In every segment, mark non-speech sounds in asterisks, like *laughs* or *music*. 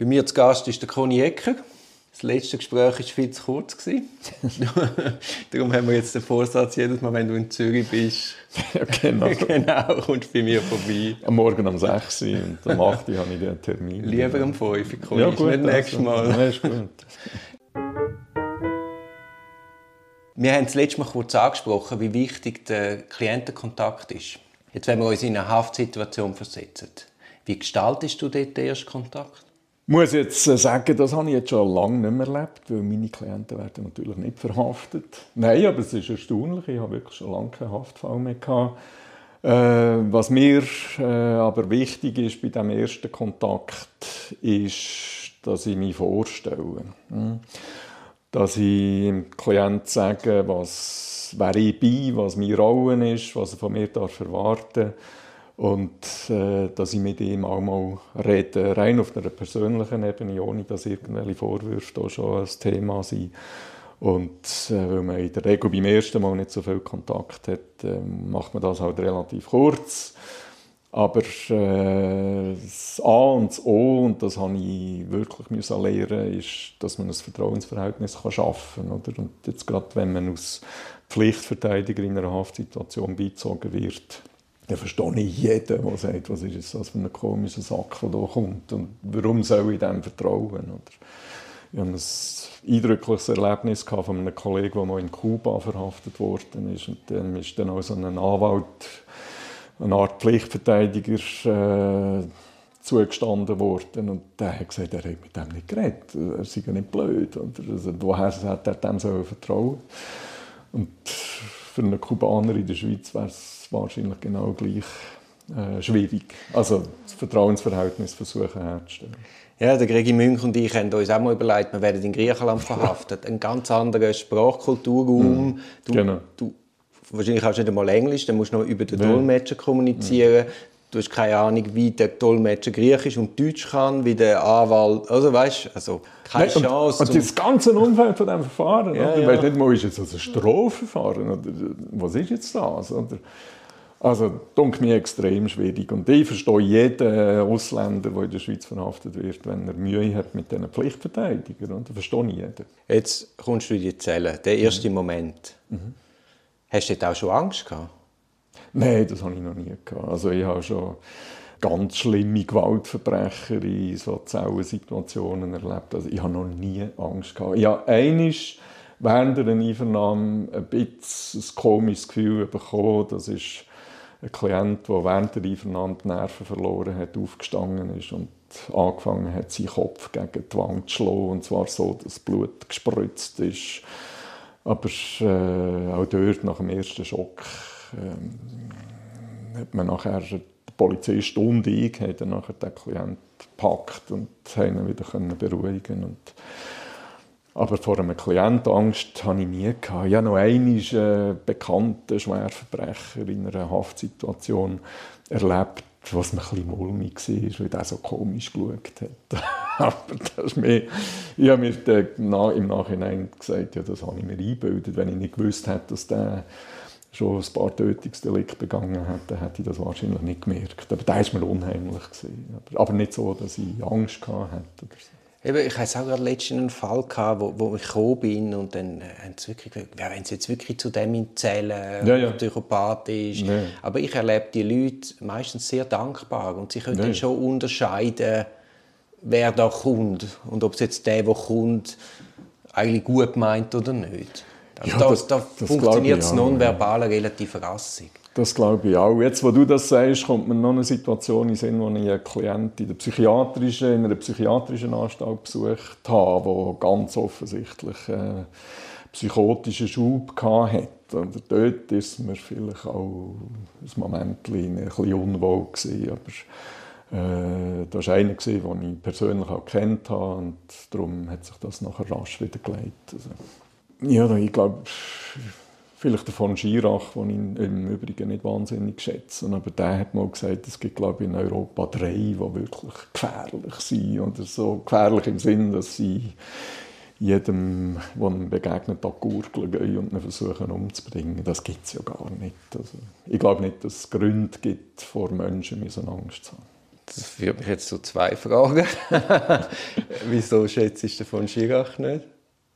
Bei mir zu Gast ist der Conny Ecker. Das letzte Gespräch war viel zu kurz. *laughs* Darum haben wir jetzt den Vorsatz, jedes Mal, wenn du in Zürich bist, ja, genau. *laughs* genau, kommst du bei mir vorbei. Am Morgen um 6 Uhr und um 8 Uhr habe ich den Termin. Lieber um 5 Uhr, Conny, ja, gut, nicht nächstes also, Mal. Ja, ist gut. *laughs* Wir haben das letzte Mal kurz angesprochen, wie wichtig der Klientenkontakt ist. Jetzt, wenn wir uns in eine Haftsituation versetzen, wie gestaltest du dort den ersten Kontakt? Muss jetzt äh, sagen, das habe ich jetzt schon lange nicht mehr erlebt, weil meine Klienten werden natürlich nicht verhaftet. Nein, aber es ist erstaunlich, ich habe wirklich schon lange keinen Haftfall mehr gehabt. Äh, was mir äh, aber wichtig ist bei dem ersten Kontakt, ist, dass ich mich vorstelle. Hm? Dass ich dem Klienten sage, was, wer ich bin, was meine Rolle ist, was er von mir erwarten darf und äh, dass ich mit ihm auch mal rede, rein auf einer persönlichen Ebene, ohne dass irgendwelche Vorwürfe da schon ein Thema sind. Und äh, weil man in der Regel beim ersten Mal nicht so viel Kontakt hat, äh, macht man das halt relativ kurz. Aber äh, das A und das O, und das habe ich wirklich müssen lernen, ist, dass man ein Vertrauensverhältnis kann schaffen kann. Und jetzt gerade, wenn man als Pflichtverteidiger in einer Haftsituation beizogen wird, dann verstehe ich jeden, der sagt, was ist das für ein komischer Sack, der hier kommt und warum soll ich dem vertrauen? Oder ich hatte ein eindrückliches Erlebnis von einem Kollegen, der mal in Kuba verhaftet worden ist und dann ist dann auch so ein Anwalt, eine Art Pflichtverteidiger äh, zugestanden worden und der hat gesagt, er hat mit dem nicht geredet, er sei ja nicht blöd. Oder? Also, woher hat er dem so vertrauen? Und für einen Kubaner in der Schweiz wäre es wahrscheinlich genau gleich äh, schwierig. Also das Vertrauensverhältnis versuchen herzustellen. Ja, der Gregi Münch und ich haben uns auch mal überlegt, wir werden in Griechenland verhaftet. Ein ganz anderer Sprachkulturraum. Mhm. Du, genau. du, wahrscheinlich hast du nicht einmal Englisch, dann musst du noch über den Dolmetscher kommunizieren. Mhm. Du hast keine Ahnung, wie der Dolmetscher Griechisch und Deutsch kann, wie der Anwalt. Also weißt also keine Nein, Chance. Und, das ganze Umfeld von diesem Verfahren. Ja, oder? ja. Weißt nicht mal, ist jetzt ein Strafverfahren oder was ist jetzt das? Oder? Also, das mir extrem schwierig. Und ich verstehe jeden Ausländer, der in der Schweiz verhaftet wird, wenn er Mühe hat mit diesen Pflichtverteidigern. Und das verstehe ich jeden. Jetzt kommst du in die Zelle, der erste mhm. Moment. Mhm. Hast du dort auch schon Angst gehabt? Nein, das habe ich noch nie gehabt. Also ich habe schon ganz schlimme Gewaltverbrecher in so Zellensituationen erlebt. Also ich habe noch nie Angst gehabt. Ich habe einmal während der Einvernahme ein bisschen ein komisches Gefühl bekommen. Das ist ein Klient, der während der Einvernahme die Nerven verloren hat, aufgestanden ist und angefangen hat, seinen Kopf gegen die Wand zu schlagen. Und zwar so, dass Blut gespritzt ist. Aber äh, auch dort, nach dem ersten Schock, äh, hat man nachher, der Polizist und ich, haben dann nachher den Klienten gepackt und ihn wieder beruhigen und aber vor einem Klientenangst hatte ich nie. Gehabt. Habe noch einen bekannten Schwerverbrecher in einer Haftsituation erlebt, was mir ein mulmig war, weil er so komisch geschaut hat. *laughs* Aber das ist mir, ich habe mir im Nachhinein gesagt, ja, das habe ich mir eingebildet. Wenn ich nicht gewusst hätte, dass der schon ein paar Tötungsdelikte begangen hat, dann hätte ich das wahrscheinlich nicht gemerkt. Aber das war mir unheimlich. Aber nicht so, dass ich Angst hatte. Oder so. Eben, ich hatte auch gerade letztens einen Fall, gehabt, wo, wo ich gekommen bin und dann haben sie wirklich gesagt, ja, wenn sie jetzt wirklich zu dem zählen, ja, ja. Psychopath ist. Nee. Aber ich erlebe die Leute meistens sehr dankbar und sie können Nee. dann schon unterscheiden, wer da kommt und ob es jetzt der, der kommt, eigentlich gut meint oder nicht. Ja, da, das- da das funktioniert das auch, Nonverbale relativ rassig. Das glaube ich auch. Jetzt, wo du das sagst, kommt mir noch eine Situation in Sinn, wo ich einen Klienten in, der psychiatrischen, in einer psychiatrischen Anstalt besucht habe, der ganz offensichtlich einen psychotischen Schub hatte. Und dort ist mir vielleicht auch ein Moment ein bisschen unwohl gewesen. Aber äh, das war einer, den ich persönlich auch kennt habe und darum hat sich das nachher rasch wieder gelegt. Also, ja, ich glaube, vielleicht der von Schirach, den ich im Übrigen nicht wahnsinnig schätze. Aber der hat mal gesagt, es gibt glaube in Europa drei, die wirklich gefährlich sind. Oder so gefährlich im Sinn, dass sie jedem, der ihm begegnet, an Gurgel gehen und ihn versuchen umzubringen. Das gibt es ja gar nicht. Also, ich glaube nicht, dass es Gründe gibt, vor Menschen müssen Angst zu haben. Das führt mich jetzt zu zwei Fragen. *laughs* Wieso schätzt du von Schirach nicht?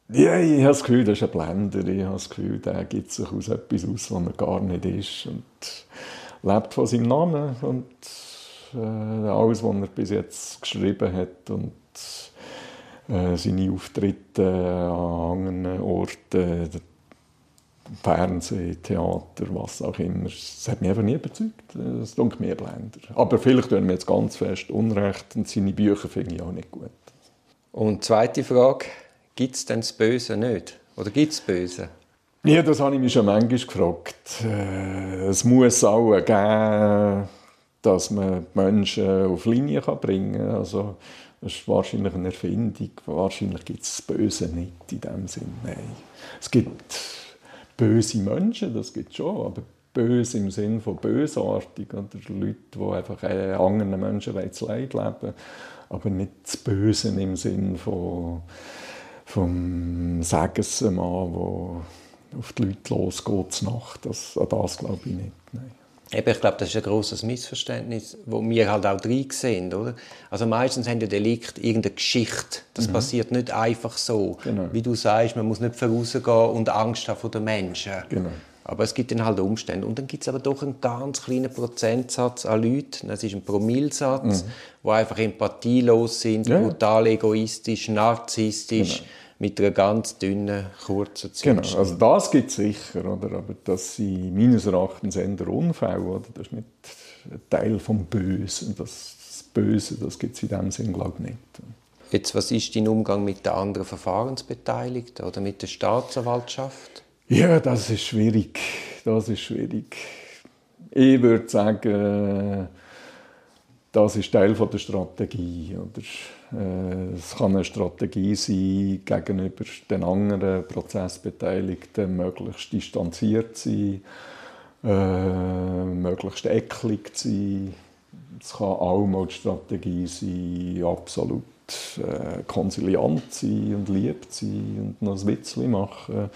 Ja, ich habe das Gefühl, das ist ein Blender. Ich habe das Gefühl, der gibt sich aus etwas aus, was er gar nicht ist. Und lebt von seinem Namen und äh, alles, was er bis jetzt geschrieben hat und äh, seine Auftritte an anderen Orten, Fernsehen, Theater, was auch immer. Das hat mich einfach nie überzeugt. Das tut mir Blender. Aber vielleicht tun wir jetzt ganz fest Unrecht und seine Bücher finde ich auch nicht gut. Und zweite Frage, gibt es denn das Böse nicht? Oder gibt es Böse? Ja, das habe ich mich schon manchmal gefragt. Äh, es muss auch geben, dass man Menschen auf Linie bringen kann. Also, das ist wahrscheinlich eine Erfindung. Wahrscheinlich gibt es das Böse nicht in dem Sinne. Nein. Es gibt böse Menschen, das gibt es schon, aber böse im Sinne von bösartig oder Leute, die einfach anderen Menschen Leid leben, aber nicht das Böse im Sinne von vom Segensmann, der auf die Leute losgeht Nacht. Das, an das glaube ich nicht. Nein. Eben, ich glaube, das ist ein großes Missverständnis, wo wir halt auch drin sehen, oder? Also meistens haben ja Delikte irgendeine Geschichte. Das mhm. passiert nicht einfach so. Genau. Wie du sagst, man muss nicht vorausgehen und Angst haben vor den Menschen. Genau. Aber es gibt dann halt Umstände. Und dann gibt es aber doch einen ganz kleinen Prozentsatz an Leuten, das ist ein Promillsatz, mhm. die einfach empathielos sind, ja. brutal egoistisch, narzisstisch. Genau mit einer ganz dünnen, kurzen Zündschnur. Genau, also das gibt es sicher, oder? aber das sind meines Erachtens eher Unfälle, oder? das ist nicht ein Teil vom Bösen. Das, das Böse das gibt es in dem Sinn, glaube ich, nicht. Jetzt, was ist dein Umgang mit den anderen Verfahrensbeteiligten oder mit der Staatsanwaltschaft? Ja, das ist schwierig. Das ist schwierig. Ich würde sagen, das ist Teil der Strategie. Äh, es kann eine Strategie sein, gegenüber den anderen Prozessbeteiligten möglichst distanziert zu sein, äh, möglichst eklig zu sein. Es kann auch mal die Strategie sein, absolut äh, konsiliant zu sein und lieb zu sein und noch ein Witzchen machen.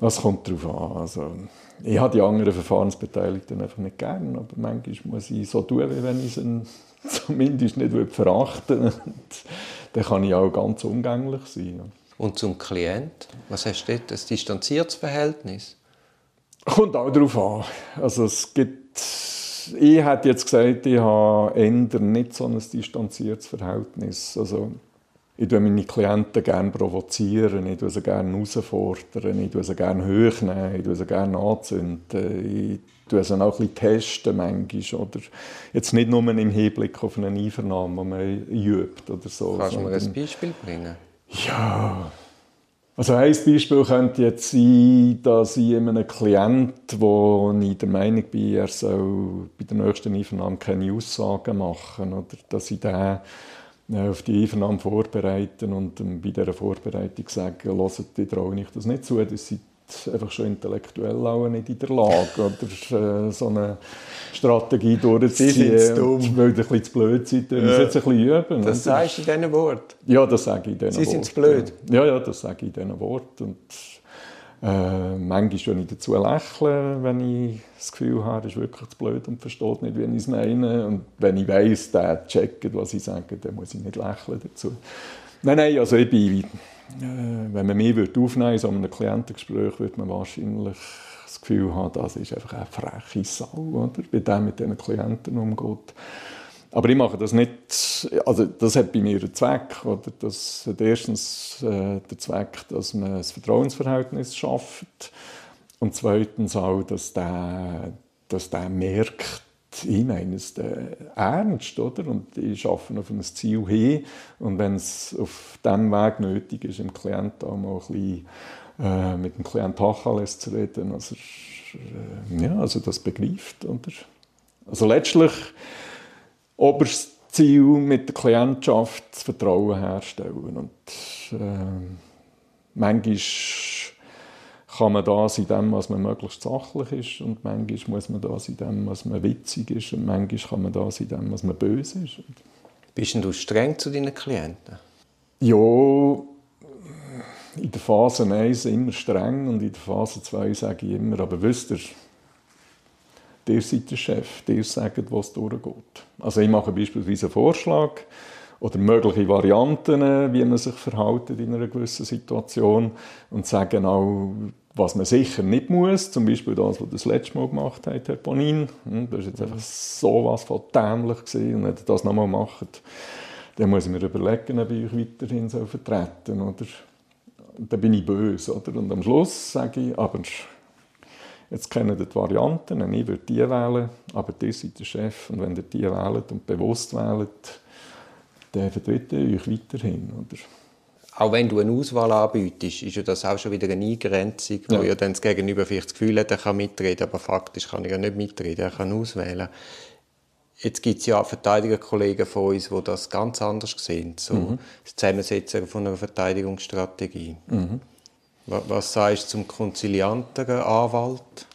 Das kommt darauf an. Also, ich habe die anderen Verfahrensbeteiligten einfach nicht gern, aber manchmal muss ich so tun, wie wenn ich sie *laughs* zumindest nicht verachten würde. Dann kann ich auch ganz umgänglich sein. Und zum Klient, was hast du dort? Ein distanziertes Verhältnis? Kommt auch darauf an. Also es gibt, ich hätte jetzt gesagt, ich habe eher nicht so ein distanziertes Verhältnis. Also ich meine Klienten gerne provozieren, ich sie gerne herausfordern, ich sie gerne hochnehmen, ich sie gerne anzünden, ich tue sie auch ein bisschen testen manchmal, oder jetzt nicht nur im Hinblick auf eine Einvernahme, die man übt oder so. Kannst du mir ein Beispiel bringen? Ja, also ein Beispiel könnte jetzt sein, dass ich einem Klient, wo ich der Meinung bin, er soll bei der nächsten Einvernahme keine Aussagen machen, oder dass ich den auf die Einvernahme vorbereiten und bei dieser Vorbereitung sagen, hört, ich traue ich das nicht zu, das sind einfach schon intellektuell auch nicht in der Lage, oder äh, so eine Strategie durchzuziehen. Sie dumm. Weil ihr ein bisschen zu blöd seid, müssen ja. jetzt ein bisschen üben. Das sagst du in diesen Worten? Ja, das sage ich in diesen Worten. Sie sind zu blöd? Ja, ja, das sage ich in diesen Worten. Äh, manchmal, wenn ich dazu lächle, wenn ich das Gefühl habe, er ist wirklich zu blöd und versteht nicht, wie ich es meine. Und wenn ich weiss, der checkt, was ich sage, dann muss ich nicht lächeln dazu. Nein, nein, also ich bin, äh, wenn man mich aufnehmen würde, so einem Klientengespräch, würde man wahrscheinlich das Gefühl haben, das ist einfach eine freche Sau, oder? wie der mit diesen Klienten umgeht. Aber ich mache das nicht, also das hat bei mir einen Zweck. Oder? Das hat erstens äh, den Zweck, dass man ein Vertrauensverhältnis schafft und zweitens auch, dass der, dass der merkt, ich meine es ernst, oder? Und ich arbeite auf ein Ziel hin und wenn es auf diesem Weg nötig ist, im Klient auch mal ein bisschen äh, mit dem Klient Tacheles zu reden, also, äh, ja, also das begreift, oder? Also letztlich oberstes Ziel mit der Klientschaft das Vertrauen herstellen. Und äh, manchmal kann man das in dem, was man möglichst sachlich ist und manchmal muss man das in dem, was man witzig ist und manchmal kann man das in dem, was man böse ist. Bist du streng zu deinen Klienten? Ja, in der Phase 1 immer streng und in der Phase 2 sage ich immer, aber wisst ihr, ihr seid der Chef, ihr sagt, was durchgeht. Also ich mache beispielsweise einen Vorschlag oder mögliche Varianten, wie man sich verhält in einer gewissen Situation und sage auch, was man sicher nicht muss, zum Beispiel das, was das letzte Mal gemacht hat, Herr Bonin. Hm, das war jetzt einfach so was von dämlich. Und wenn ihr das nochmal macht, dann muss ich mir überlegen, ob ich euch weiterhin so vertreten soll. Dann bin ich böse. Oder? Und am Schluss sage ich, aber jetzt kennen die Varianten, ich würde die wählen, aber ihr seid der Chef. Und wenn ihr die wählt und bewusst wählt, dann vertrete ich euch weiterhin. Oder? auch wenn du eine Auswahl anbietest, ist ja das auch schon wieder eine Eingrenzung, wo ja, ja dann das Gegenüber vielleicht das Gefühl hat, er kann mitreden, aber faktisch kann er ja nicht mitreden, er kann auswählen. Jetzt gibt es ja Verteidigerkollegen von uns, die das ganz anders sehen, so mhm. das Zusammensetzen von einer Verteidigungsstrategie. Mhm. Was, sagst du zum konzilianteren Anwalt?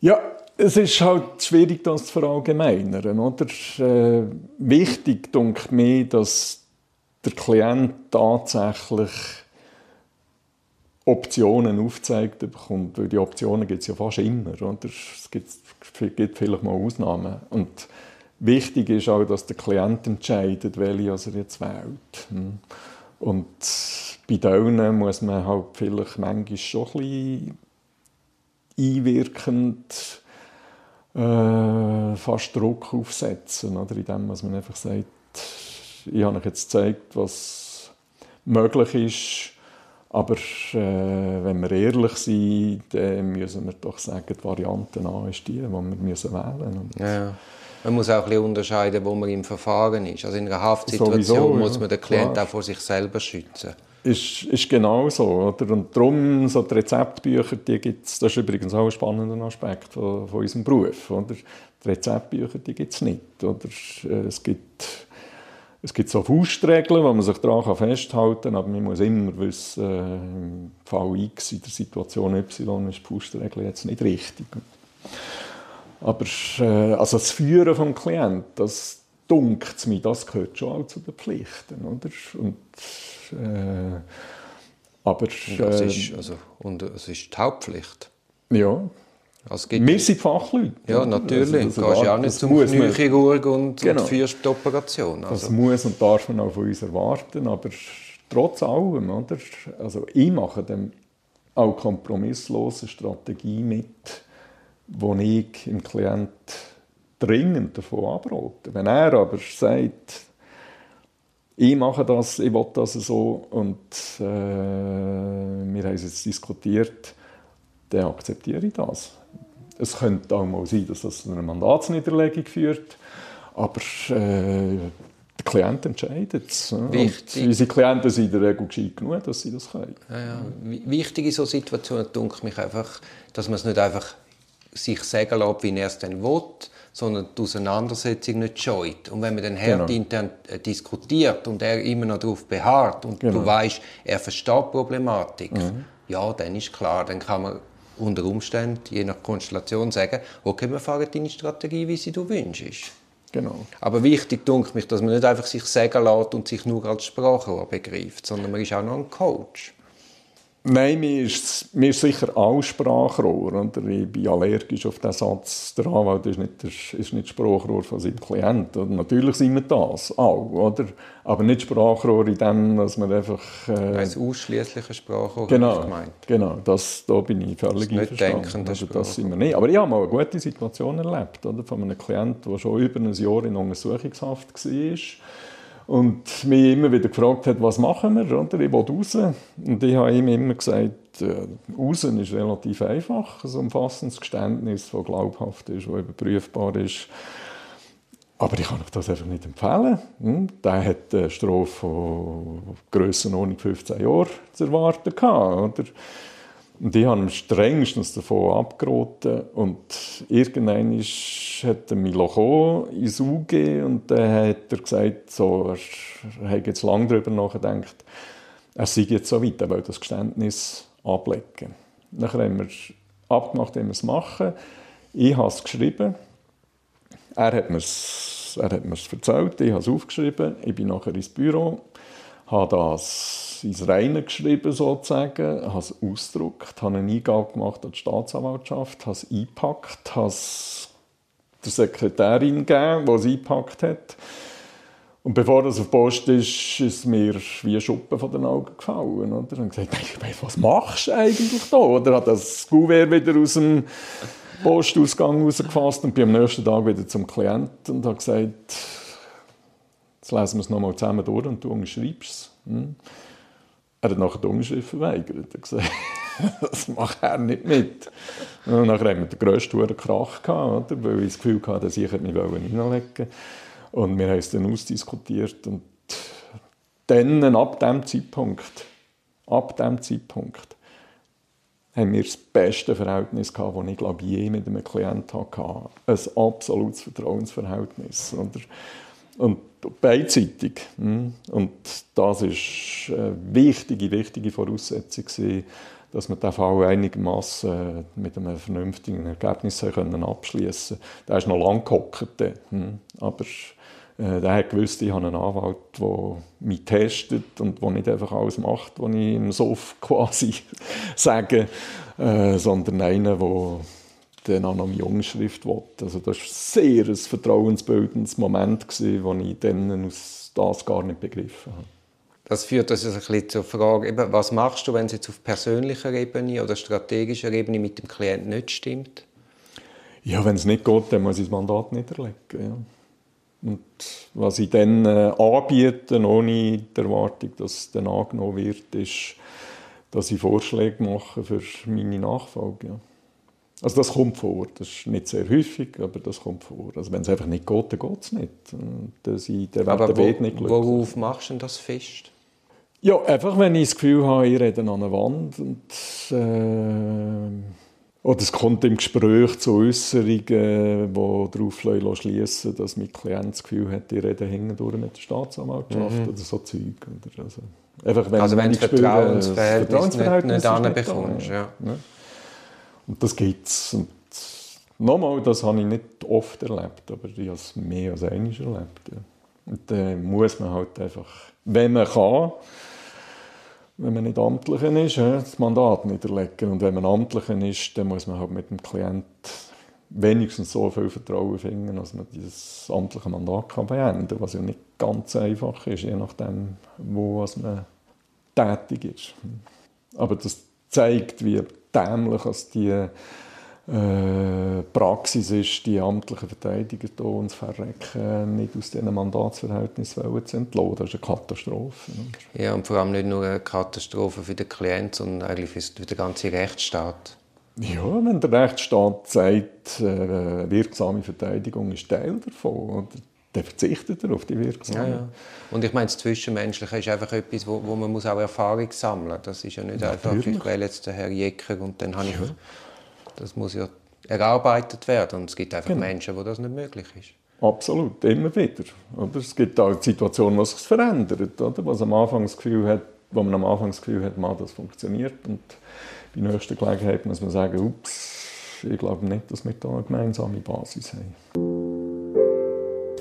Ja, es ist halt schwierig, das zu verallgemeinern. Oder? Äh, wichtig, denke mir, dass der Klient tatsächlich Optionen aufgezeigt bekommt, weil die Optionen gibt es ja fast immer. Oder? Es gibt, gibt vielleicht mal Ausnahmen. Und wichtig ist auch, dass der Klient entscheidet, welche er jetzt wählt. Hm. Und bei denen muss man halt vielleicht manchmal schon ein bisschen einwirkend äh, fast Druck aufsetzen, oder? indem man einfach sagt, ich habe euch jetzt gezeigt, was möglich ist. Aber äh, wenn wir ehrlich sind, dann müssen wir doch sagen, die Variante A ist die, die wir müssen wählen müssen. Ja. Man muss auch ein bisschen unterscheiden, wo man im Verfahren ist. Also in einer Haftsituation Sowieso, muss man den Klienten auch vor sich selber schützen. Ist, ist genau so. Oder? Und darum, so die Rezeptbücher, die gibt's, das ist übrigens auch ein spannender Aspekt von, von unserem Beruf. Oder? Die Rezeptbücher gibt es nicht. Oder? Es gibt es gibt so Faustregeln, wo man sich daran festhalten kann, aber man muss immer wissen, äh, im Fall X, in der Situation Y, ist die Faustregel jetzt nicht richtig. Aber äh, also das Führen des Klienten, das dunkt mir, das gehört schon auch zu den Pflichten. Oder? Und, äh, aber, und das, ist, also, und das ist die Hauptpflicht. Ja, also wir sind Fachleute. Ja, natürlich. Also, du gehst ja auch nicht zum Kniechirurg und, genau. und führst die Operation. Also. Das muss und darf man auch von uns erwarten, aber trotz allem, oder? Also ich mache dann auch kompromisslose Strategie mit, wo ich im Klient dringend davon abrate. Wenn er aber sagt, ich mache das, ich will das so und äh, wir haben es jetzt diskutiert, dann akzeptiere ich das. Es könnte auch mal sein, dass das zu einer Mandatsniederlegung führt, aber äh, der Klient entscheidet es. Wichtig. unsere Klienten sind in der Regel gescheit genug, dass sie das können. Ja, ja. Wichtig in solchen Situationen denke mich einfach, dass man es nicht einfach sich sagen lässt, wie er es dann will, sondern die Auseinandersetzung nicht scheut. Und wenn man dann hart genau. intern äh, diskutiert und er immer noch darauf beharrt und genau. du weißt, er versteht die Problematik, mhm. ja, dann ist klar, dann kann man unter Umständen, je nach Konstellation, sagen, okay, wir fahren deine Strategie, wie sie du wünschst. Genau. Aber wichtig denke mich, dass man nicht einfach sich sagen lässt und sich nur als Sprachrohr begreift, sondern man ist auch noch ein Coach. Nein, mir ist, mir ist sicher auch Sprachrohr. Oder? Ich bin allergisch auf den Satz, der Anwalt ist nicht, der, ist nicht Sprachrohr von seinem Klienten. Natürlich sind wir das auch, oder? aber nicht Sprachrohr in dem, dass man einfach... Äh, Ein ausschließliches Sprachrohr genau, gemeint. Genau, das, da bin ich völlig einverstanden. Also, das sind wir nicht. Aber ich habe mal eine gute Situation erlebt oder? von einem Klienten, der schon über ein Jahr in Untersuchungshaft war und mich immer wieder gefragt hat, was machen wir, oder? ich will raus. Und ich habe ihm immer gesagt, äh, raus ist relativ einfach, ein umfassendes Geständnis, das glaubhaft ist, das überprüfbar ist. Aber ich kann euch das einfach nicht empfehlen. Hm? Der hat eine Strafe von Grössenordnung 15 Jahren zu erwarten. Gehabt, oder? Und ich habe ihm strengstens davon abgeraten. Und irgendwann hat er mich ins UG und dann hat er gesagt, so, er hat jetzt lange darüber nachgedacht, er sei jetzt so weit, er will das Geständnis ablegen. Dann haben wir abgemacht, wie wir es machen. Ich habe es geschrieben. Er hat mir es, er hat mir es erzählt, ich habe es aufgeschrieben. Ich bin nachher ins Büro, habe das es ins Reine geschrieben, sozusagen, habe es ausgedruckt, habe eine Eingabe gemacht an die Staatsanwaltschaft, habe es eingepackt, habe es der Sekretärin gegeben, die es eingepackt hat. Und bevor das auf die Post ist, ist mir wie ein Schuppen von den Augen gefallen. Oder? Und gesagt, was machst du eigentlich da? Oder hat das Gouverne wieder aus dem Postausgang rausgefasst und bin am nächsten Tag wieder zum Klienten und habe gesagt, jetzt lesen wir es nochmal zusammen durch und du unterschreibst es. Hm? Er hat nachher die Unterschrift verweigert. Er gesagt, *laughs* das macht er nicht mit. Und nachher haben wir den grössten Krach gehabt, weil ich das Gefühl hatte, dass ich mich reinlegen. Und wir haben es dann ausdiskutiert und dann, ab dem Zeitpunkt, ab dem Zeitpunkt, haben wir das beste Verhältnis gehabt, das ich glaube je mit einem Klienten hatte. Ein absolutes Vertrauensverhältnis. Und beidseitig. Hm? Und das ist eine wichtige, wichtige Voraussetzung dass wir den Fall einigermaßen mit einem vernünftigen Ergebnis abschließen konnten. Der ist noch lange gehockt. Hm? Aber äh, der hat gewusst, ich habe einen Anwalt, der mich testet und der nicht einfach alles macht, was ich im Sof *laughs* quasi sage, äh, sondern einer, der dann auch noch meine Unterschrift will. Also das war sehr ein vertrauensbildendes Moment, gewesen, wo ich dann aus das gar nicht begriffen habe. Das führt uns ein bisschen zur Frage, eben, was machst du, wenn es jetzt auf persönlicher Ebene oder strategischer Ebene mit dem Klienten nicht stimmt? Ja, wenn es nicht geht, dann muss ich das Mandat niederlegen. Ja. Und was ich dann äh, anbiete, ohne die Erwartung, dass es dann angenommen wird, ist, dass ich Vorschläge mache für meine Nachfolge. Ja. Also das kommt vor. Das ist nicht sehr häufig, aber das kommt vor. Also wenn es einfach nicht geht, dann geht es nicht. Dann sind der aber wo, nicht glücklich. Worauf machst du das fest? Ja, einfach wenn ich das Gefühl habe, ich rede an einer Wand und äh, oder es kommt im Gespräch zu Äußerungen, die darauf schließen dass mein Klient das Gefühl hat, die reden hindurch mit der Staatsanwaltschaft oder so Zeug. Oder also, einfach, wenn, also wenn, du Vertrauensverhältnis, Vertrauensverhältnis nicht, nicht bekommst. Ja. Ja. Und das gibt es. nochmal, das habe ich nicht oft erlebt, aber ich habe es mehr als einmal erlebt. Ja. Und dann muss man halt einfach, wenn man kann, wenn man nicht Amtlicher ist, das Mandat niederlegen. Und wenn man Amtlicher ist, dann muss man halt mit dem Klient wenigstens so viel Vertrauen finden, dass man dieses amtliche Mandat kann beenden kann, was ja nicht ganz einfach ist, je nachdem, wo man tätig ist. Aber das zeigt, wie dämlich als die äh, Praxis ist, die amtlichen Verteidiger hier uns verrecken, nicht aus diesen Mandatsverhältnissen zu entlassen. Das ist eine Katastrophe. Ja, und vor allem nicht nur eine Katastrophe für den Klienten, sondern eigentlich für den ganzen Rechtsstaat. Ja, wenn der Rechtsstaat sagt, äh, wirksame Verteidigung ist Teil davon, oder? Dann verzichtet er auf die wirksame. Ja, ja. Und ich meine, das Zwischenmenschliche ist einfach etwas, wo, wo man muss auch Erfahrung sammeln muss. Das ist ja nicht Natürlich. einfach, ich wähle jetzt den Herrn Jecker und dann habe ich das muss ja erarbeitet werden. Und es gibt einfach genau. Menschen, wo das nicht möglich ist. Absolut, immer wieder. Oder? Es gibt auch Situationen, wo sich verändert. Oder? Was am Anfang das Gefühl hat, wo man am Anfang das Gefühl hat, man, das funktioniert. Und bei nächster Gelegenheit muss man sagen, ups, ich glaube nicht, dass wir da eine gemeinsame Basis haben.